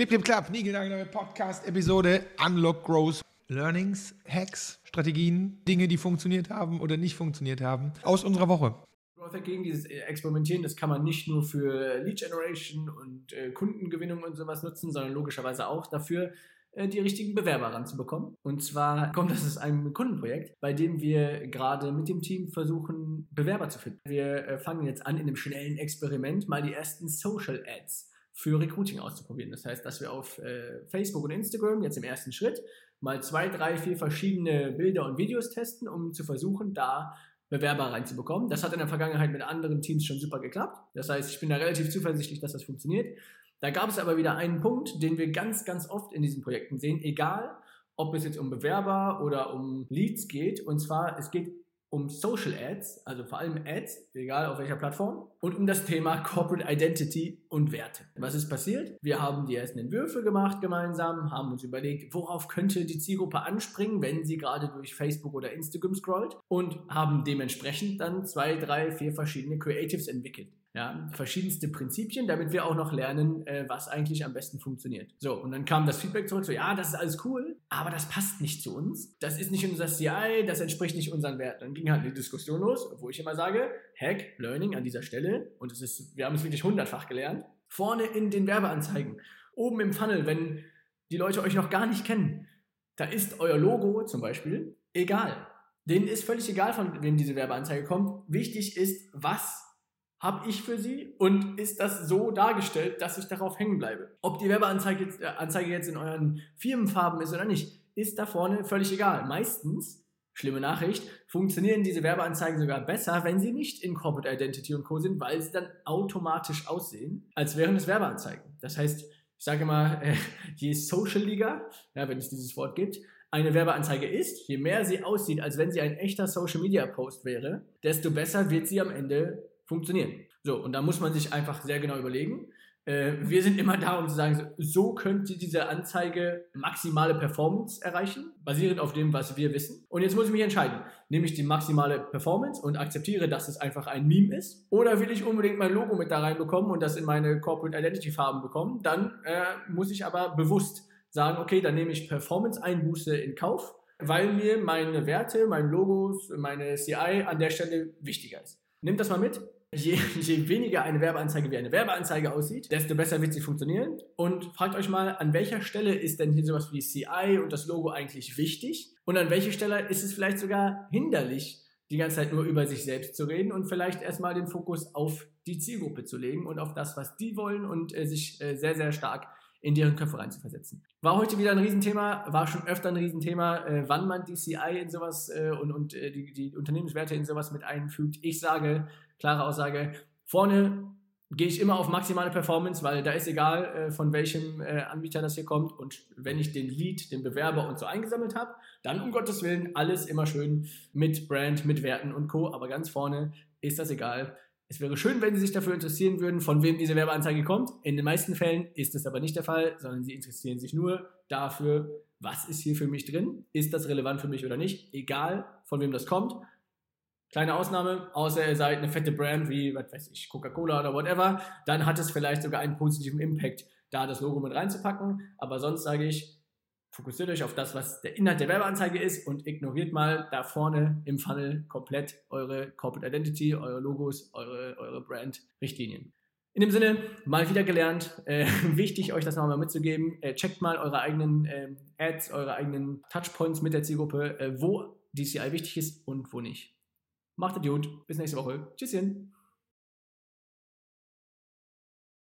Clip, Clip, Clap, nie neue Podcast-Episode Unlock Growth. Learnings, Hacks, Strategien, Dinge, die funktioniert haben oder nicht funktioniert haben, aus unserer Woche. Growth Hacking, dieses Experimentieren, das kann man nicht nur für Lead Generation und äh, Kundengewinnung und sowas nutzen, sondern logischerweise auch dafür, äh, die richtigen Bewerber ranzubekommen. Und zwar kommt das aus einem Kundenprojekt, bei dem wir gerade mit dem Team versuchen, Bewerber zu finden. Wir äh, fangen jetzt an, in einem schnellen Experiment mal die ersten Social Ads für Recruiting auszuprobieren. Das heißt, dass wir auf äh, Facebook und Instagram jetzt im ersten Schritt mal zwei, drei, vier verschiedene Bilder und Videos testen, um zu versuchen, da Bewerber reinzubekommen. Das hat in der Vergangenheit mit anderen Teams schon super geklappt. Das heißt, ich bin da relativ zuversichtlich, dass das funktioniert. Da gab es aber wieder einen Punkt, den wir ganz, ganz oft in diesen Projekten sehen, egal ob es jetzt um Bewerber oder um Leads geht. Und zwar, es geht um Social Ads, also vor allem Ads, egal auf welcher Plattform, und um das Thema Corporate Identity und Werte. Was ist passiert? Wir haben die ersten Entwürfe gemacht gemeinsam, haben uns überlegt, worauf könnte die Zielgruppe anspringen, wenn sie gerade durch Facebook oder Instagram scrollt und haben dementsprechend dann zwei, drei, vier verschiedene Creatives entwickelt. Ja, verschiedenste Prinzipien, damit wir auch noch lernen, äh, was eigentlich am besten funktioniert. So, und dann kam das Feedback zurück, so, ja, das ist alles cool, aber das passt nicht zu uns. Das ist nicht unser CI, das entspricht nicht unseren Werten. Dann ging halt eine Diskussion los, wo ich immer sage, Hack, Learning an dieser Stelle, und es ist, wir haben es wirklich hundertfach gelernt, vorne in den Werbeanzeigen, oben im Funnel, wenn die Leute euch noch gar nicht kennen, da ist euer Logo zum Beispiel egal. Denen ist völlig egal, von wem diese Werbeanzeige kommt. Wichtig ist, was habe ich für sie und ist das so dargestellt, dass ich darauf hängen bleibe. Ob die Werbeanzeige jetzt, äh, Anzeige jetzt in euren Firmenfarben ist oder nicht, ist da vorne völlig egal. Meistens, schlimme Nachricht, funktionieren diese Werbeanzeigen sogar besser, wenn sie nicht in Corporate Identity und Co. sind, weil sie dann automatisch aussehen, als wären es Werbeanzeigen. Das heißt, ich sage mal, äh, je socialiger, ja, wenn es dieses Wort gibt, eine Werbeanzeige ist, je mehr sie aussieht, als wenn sie ein echter Social Media Post wäre, desto besser wird sie am Ende funktionieren. So, und da muss man sich einfach sehr genau überlegen. Äh, wir sind immer da, um zu sagen, so könnte diese Anzeige maximale Performance erreichen, basierend auf dem, was wir wissen. Und jetzt muss ich mich entscheiden. Nehme ich die maximale Performance und akzeptiere, dass es einfach ein Meme ist? Oder will ich unbedingt mein Logo mit da reinbekommen und das in meine Corporate Identity Farben bekommen? Dann äh, muss ich aber bewusst sagen, okay, dann nehme ich Performance-Einbuße in Kauf, weil mir meine Werte, meine Logos, meine CI an der Stelle wichtiger ist. Nehmt das mal mit je, je weniger eine Werbeanzeige wie eine Werbeanzeige aussieht, desto besser wird sie funktionieren. Und fragt euch mal, an welcher Stelle ist denn hier sowas wie CI und das Logo eigentlich wichtig? Und an welcher Stelle ist es vielleicht sogar hinderlich, die ganze Zeit nur über sich selbst zu reden und vielleicht erstmal den Fokus auf die Zielgruppe zu legen und auf das, was die wollen und äh, sich äh, sehr, sehr stark in deren Köpfe reinzuversetzen. War heute wieder ein Riesenthema, war schon öfter ein Riesenthema, äh, wann man DCI in sowas äh, und, und äh, die, die Unternehmenswerte in sowas mit einfügt. Ich sage, klare Aussage, vorne gehe ich immer auf maximale Performance, weil da ist egal, äh, von welchem äh, Anbieter das hier kommt. Und wenn ich den Lead, den Bewerber und so eingesammelt habe, dann um Gottes Willen alles immer schön mit Brand, mit Werten und Co. Aber ganz vorne ist das egal. Es wäre schön, wenn Sie sich dafür interessieren würden, von wem diese Werbeanzeige kommt. In den meisten Fällen ist das aber nicht der Fall, sondern Sie interessieren sich nur dafür, was ist hier für mich drin? Ist das relevant für mich oder nicht? Egal, von wem das kommt. Kleine Ausnahme, außer ihr seid eine fette Brand wie, was weiß ich, Coca-Cola oder whatever, dann hat es vielleicht sogar einen positiven Impact, da das Logo mit reinzupacken. Aber sonst sage ich, fokussiert euch auf das, was der Inhalt der Werbeanzeige ist und ignoriert mal da vorne im Funnel komplett eure Corporate Identity, eure Logos, eure, eure Brand-Richtlinien. In dem Sinne, mal wieder gelernt, äh, wichtig euch das nochmal mitzugeben. Äh, checkt mal eure eigenen äh, Ads, eure eigenen Touchpoints mit der Zielgruppe, äh, wo DCI wichtig ist und wo nicht. Macht es gut, bis nächste Woche. Tschüsschen.